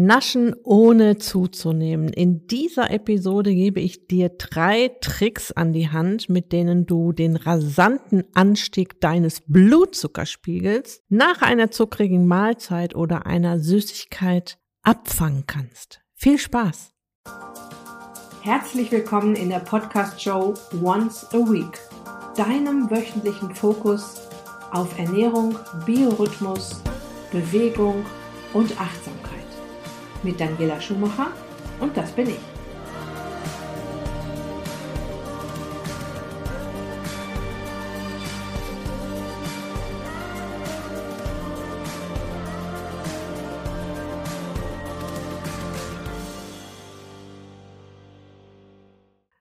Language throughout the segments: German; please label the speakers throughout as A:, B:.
A: Naschen ohne zuzunehmen. In dieser Episode gebe ich dir drei Tricks an die Hand, mit denen du den rasanten Anstieg deines Blutzuckerspiegels nach einer zuckrigen Mahlzeit oder einer Süßigkeit abfangen kannst. Viel Spaß!
B: Herzlich willkommen in der Podcast-Show Once a Week, deinem wöchentlichen Fokus auf Ernährung, Biorhythmus, Bewegung und Achtsamkeit mit Daniela Schumacher und das bin ich.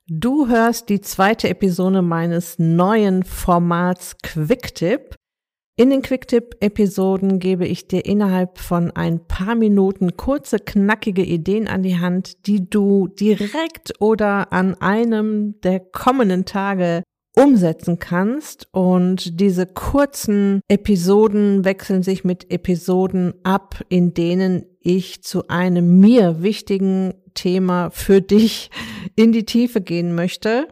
A: Du hörst die zweite Episode meines neuen Formats Quicktip. In den Quicktip-Episoden gebe ich dir innerhalb von ein paar Minuten kurze, knackige Ideen an die Hand, die du direkt oder an einem der kommenden Tage umsetzen kannst. Und diese kurzen Episoden wechseln sich mit Episoden ab, in denen ich zu einem mir wichtigen Thema für dich in die Tiefe gehen möchte.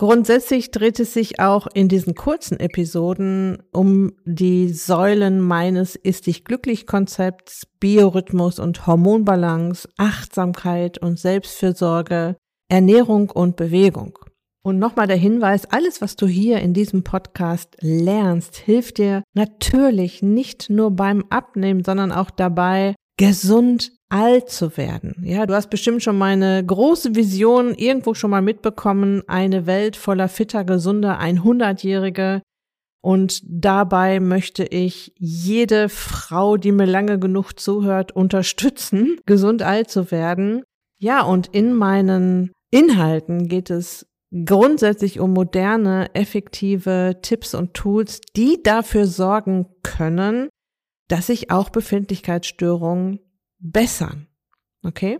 A: Grundsätzlich dreht es sich auch in diesen kurzen Episoden um die Säulen meines Ist dich glücklich Konzepts, Biorhythmus und Hormonbalance, Achtsamkeit und Selbstfürsorge, Ernährung und Bewegung. Und nochmal der Hinweis, alles, was du hier in diesem Podcast lernst, hilft dir natürlich nicht nur beim Abnehmen, sondern auch dabei, gesund alt zu werden. Ja, du hast bestimmt schon meine große Vision irgendwo schon mal mitbekommen, eine Welt voller fitter, gesunder 100-Jährige. Und dabei möchte ich jede Frau, die mir lange genug zuhört, unterstützen, gesund alt zu werden. Ja, und in meinen Inhalten geht es grundsätzlich um moderne, effektive Tipps und Tools, die dafür sorgen können, dass sich auch Befindlichkeitsstörungen bessern. Okay?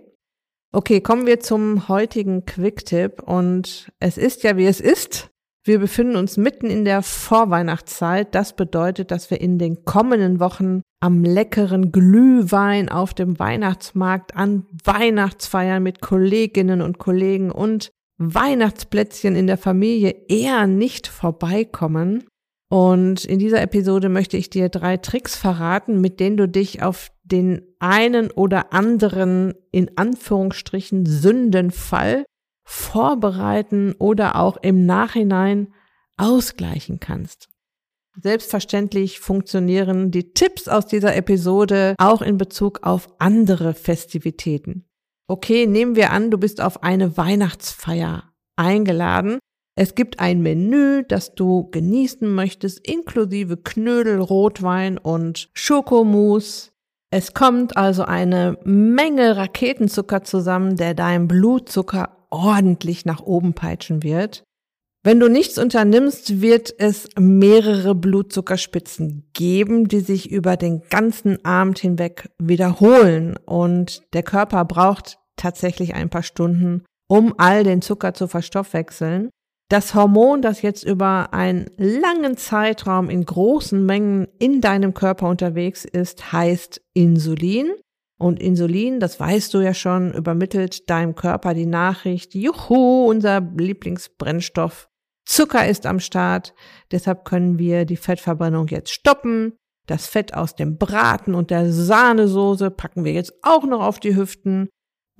A: Okay, kommen wir zum heutigen Quick-Tipp und es ist ja wie es ist. Wir befinden uns mitten in der Vorweihnachtszeit. Das bedeutet, dass wir in den kommenden Wochen am leckeren Glühwein auf dem Weihnachtsmarkt an Weihnachtsfeiern mit Kolleginnen und Kollegen und Weihnachtsplätzchen in der Familie eher nicht vorbeikommen. Und in dieser Episode möchte ich dir drei Tricks verraten, mit denen du dich auf den einen oder anderen in Anführungsstrichen Sündenfall vorbereiten oder auch im Nachhinein ausgleichen kannst. Selbstverständlich funktionieren die Tipps aus dieser Episode auch in Bezug auf andere Festivitäten. Okay, nehmen wir an, du bist auf eine Weihnachtsfeier eingeladen es gibt ein Menü, das du genießen möchtest, inklusive Knödel, Rotwein und Schokomousse. Es kommt also eine Menge Raketenzucker zusammen, der deinen Blutzucker ordentlich nach oben peitschen wird. Wenn du nichts unternimmst, wird es mehrere Blutzuckerspitzen geben, die sich über den ganzen Abend hinweg wiederholen. Und der Körper braucht tatsächlich ein paar Stunden, um all den Zucker zu verstoffwechseln. Das Hormon, das jetzt über einen langen Zeitraum in großen Mengen in deinem Körper unterwegs ist, heißt Insulin. Und Insulin, das weißt du ja schon, übermittelt deinem Körper die Nachricht, juhu, unser Lieblingsbrennstoff. Zucker ist am Start, deshalb können wir die Fettverbrennung jetzt stoppen. Das Fett aus dem Braten und der Sahnesoße packen wir jetzt auch noch auf die Hüften.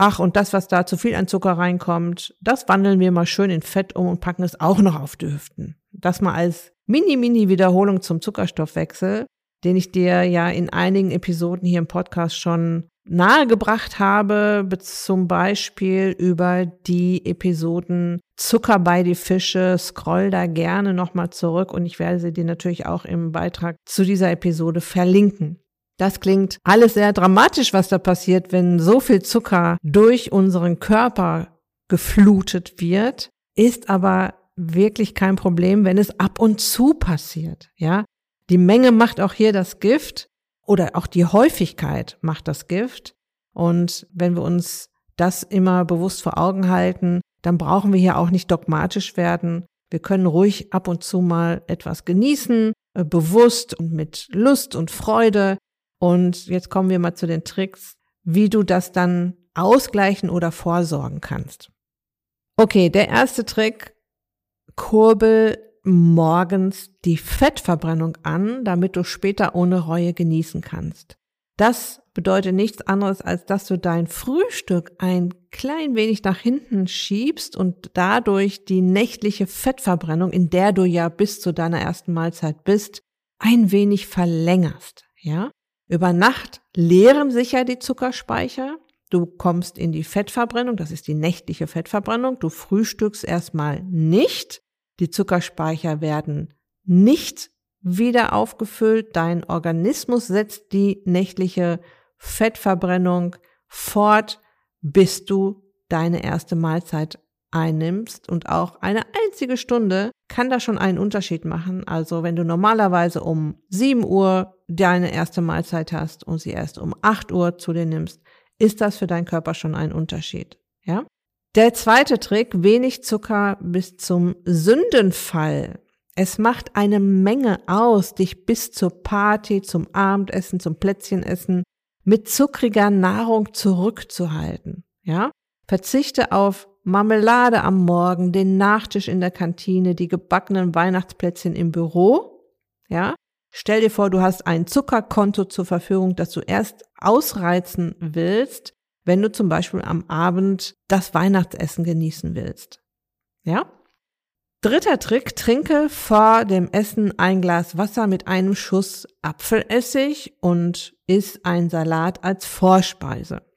A: Ach, und das, was da zu viel an Zucker reinkommt, das wandeln wir mal schön in Fett um und packen es auch noch auf die Hüften. Das mal als Mini-Mini-Wiederholung zum Zuckerstoffwechsel, den ich dir ja in einigen Episoden hier im Podcast schon nahegebracht habe, zum Beispiel über die Episoden Zucker bei die Fische. Scroll da gerne nochmal zurück und ich werde sie dir natürlich auch im Beitrag zu dieser Episode verlinken. Das klingt alles sehr dramatisch, was da passiert, wenn so viel Zucker durch unseren Körper geflutet wird, ist aber wirklich kein Problem, wenn es ab und zu passiert, ja? Die Menge macht auch hier das Gift oder auch die Häufigkeit macht das Gift. Und wenn wir uns das immer bewusst vor Augen halten, dann brauchen wir hier auch nicht dogmatisch werden. Wir können ruhig ab und zu mal etwas genießen, äh, bewusst und mit Lust und Freude. Und jetzt kommen wir mal zu den Tricks, wie du das dann ausgleichen oder vorsorgen kannst. Okay, der erste Trick, kurbel morgens die Fettverbrennung an, damit du später ohne Reue genießen kannst. Das bedeutet nichts anderes, als dass du dein Frühstück ein klein wenig nach hinten schiebst und dadurch die nächtliche Fettverbrennung, in der du ja bis zu deiner ersten Mahlzeit bist, ein wenig verlängerst, ja? Über Nacht leeren sich ja die Zuckerspeicher. Du kommst in die Fettverbrennung, das ist die nächtliche Fettverbrennung. Du frühstückst erstmal nicht. Die Zuckerspeicher werden nicht wieder aufgefüllt. Dein Organismus setzt die nächtliche Fettverbrennung fort, bis du deine erste Mahlzeit einnimmst. Und auch eine einzige Stunde kann da schon einen Unterschied machen. Also wenn du normalerweise um 7 Uhr deine erste Mahlzeit hast und sie erst um 8 Uhr zu dir nimmst, ist das für deinen Körper schon ein Unterschied. Ja? Der zweite Trick, wenig Zucker bis zum Sündenfall. Es macht eine Menge aus, dich bis zur Party, zum Abendessen, zum Plätzchenessen mit zuckriger Nahrung zurückzuhalten. Ja? Verzichte auf Marmelade am Morgen, den Nachtisch in der Kantine, die gebackenen Weihnachtsplätzchen im Büro. Ja? Stell dir vor, du hast ein Zuckerkonto zur Verfügung, das du erst ausreizen willst, wenn du zum Beispiel am Abend das Weihnachtsessen genießen willst. Ja? Dritter Trick, trinke vor dem Essen ein Glas Wasser mit einem Schuss Apfelessig und iss ein Salat als Vorspeise.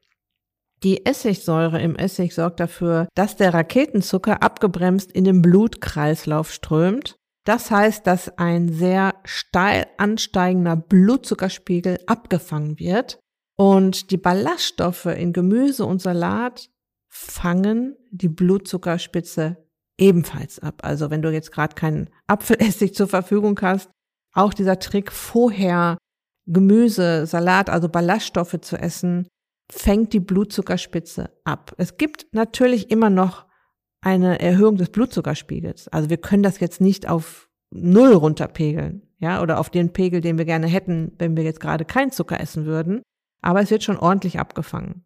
A: Die Essigsäure im Essig sorgt dafür, dass der Raketenzucker abgebremst in den Blutkreislauf strömt. Das heißt, dass ein sehr steil ansteigender Blutzuckerspiegel abgefangen wird und die Ballaststoffe in Gemüse und Salat fangen die Blutzuckerspitze ebenfalls ab. Also wenn du jetzt gerade keinen Apfelessig zur Verfügung hast, auch dieser Trick vorher Gemüse, Salat, also Ballaststoffe zu essen, fängt die Blutzuckerspitze ab. Es gibt natürlich immer noch eine Erhöhung des Blutzuckerspiegels. Also wir können das jetzt nicht auf Null runterpegeln, ja, oder auf den Pegel, den wir gerne hätten, wenn wir jetzt gerade kein Zucker essen würden. Aber es wird schon ordentlich abgefangen.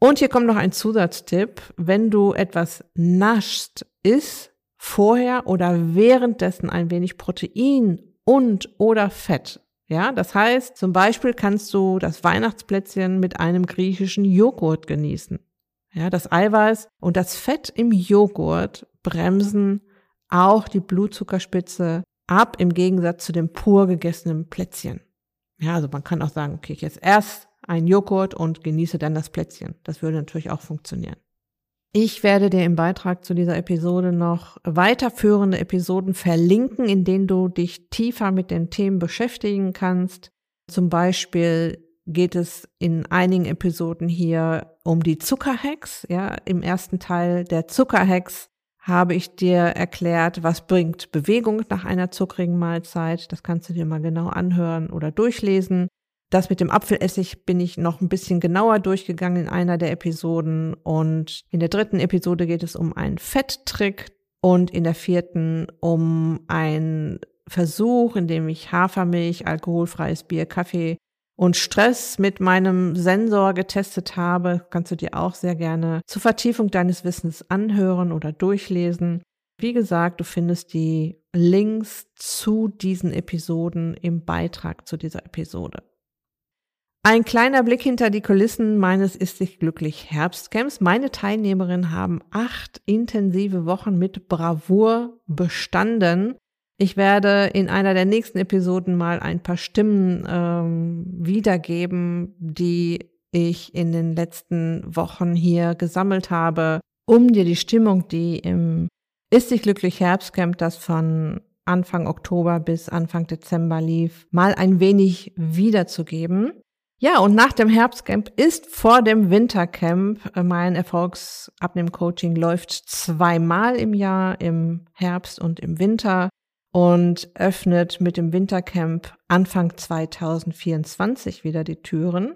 A: Und hier kommt noch ein Zusatztipp. Wenn du etwas naschst, isst vorher oder währenddessen ein wenig Protein und oder Fett. Ja, das heißt, zum Beispiel kannst du das Weihnachtsplätzchen mit einem griechischen Joghurt genießen. Ja, das Eiweiß und das Fett im Joghurt bremsen auch die Blutzuckerspitze ab im Gegensatz zu dem pur gegessenen Plätzchen. Ja, also man kann auch sagen, okay, ich esse erst einen Joghurt und genieße dann das Plätzchen. Das würde natürlich auch funktionieren. Ich werde dir im Beitrag zu dieser Episode noch weiterführende Episoden verlinken, in denen du dich tiefer mit den Themen beschäftigen kannst. Zum Beispiel geht es in einigen Episoden hier um die Zuckerhacks. Ja, im ersten Teil der Zuckerhacks habe ich dir erklärt, was bringt Bewegung nach einer zuckrigen Mahlzeit. Das kannst du dir mal genau anhören oder durchlesen. Das mit dem Apfelessig bin ich noch ein bisschen genauer durchgegangen in einer der Episoden. Und in der dritten Episode geht es um einen Fetttrick und in der vierten um einen Versuch, in dem ich Hafermilch, alkoholfreies Bier, Kaffee und Stress mit meinem Sensor getestet habe. Kannst du dir auch sehr gerne zur Vertiefung deines Wissens anhören oder durchlesen. Wie gesagt, du findest die Links zu diesen Episoden im Beitrag zu dieser Episode. Ein kleiner Blick hinter die Kulissen meines Ist sich glücklich Herbstcamps. Meine Teilnehmerinnen haben acht intensive Wochen mit Bravour bestanden. Ich werde in einer der nächsten Episoden mal ein paar Stimmen ähm, wiedergeben, die ich in den letzten Wochen hier gesammelt habe, um dir die Stimmung, die im Ist sich glücklich Herbstcamp, das von Anfang Oktober bis Anfang Dezember lief, mal ein wenig wiederzugeben. Ja, und nach dem Herbstcamp ist vor dem Wintercamp. Äh, mein Erfolgsabnehm-Coaching läuft zweimal im Jahr, im Herbst und im Winter und öffnet mit dem Wintercamp Anfang 2024 wieder die Türen.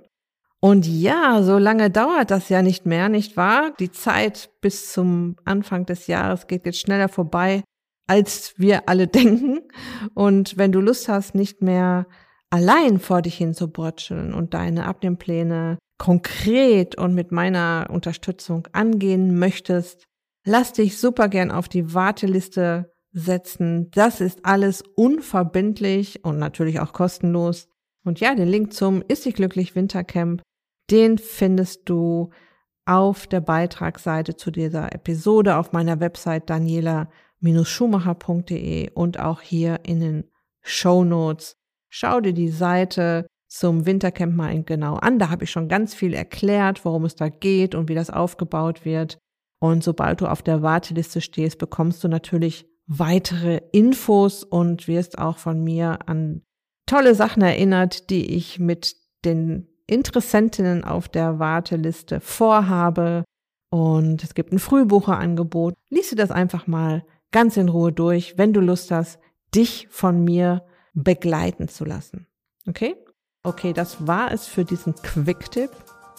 A: Und ja, so lange dauert das ja nicht mehr, nicht wahr? Die Zeit bis zum Anfang des Jahres geht jetzt schneller vorbei, als wir alle denken. Und wenn du Lust hast, nicht mehr allein vor dich hin zu brutscheln und deine Abnehmpläne konkret und mit meiner Unterstützung angehen möchtest, lass dich super gern auf die Warteliste setzen. Das ist alles unverbindlich und natürlich auch kostenlos. Und ja, den Link zum Ist dich glücklich Wintercamp, den findest du auf der Beitragsseite zu dieser Episode auf meiner Website daniela-schumacher.de und auch hier in den Show Notes. Schau dir die Seite zum Wintercamp mal genau an. Da habe ich schon ganz viel erklärt, worum es da geht und wie das aufgebaut wird. Und sobald du auf der Warteliste stehst, bekommst du natürlich weitere Infos und wirst auch von mir an tolle Sachen erinnert, die ich mit den Interessentinnen auf der Warteliste vorhabe. Und es gibt ein Frühbucherangebot. Lies dir das einfach mal ganz in Ruhe durch, wenn du Lust hast, dich von mir begleiten zu lassen. Okay? Okay, das war es für diesen Quick-Tipp.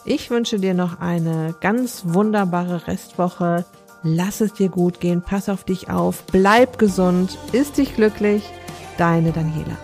A: Ich wünsche dir noch eine ganz wunderbare Restwoche. Lass es dir gut gehen, pass auf dich auf, bleib gesund, ist dich glücklich. Deine Daniela.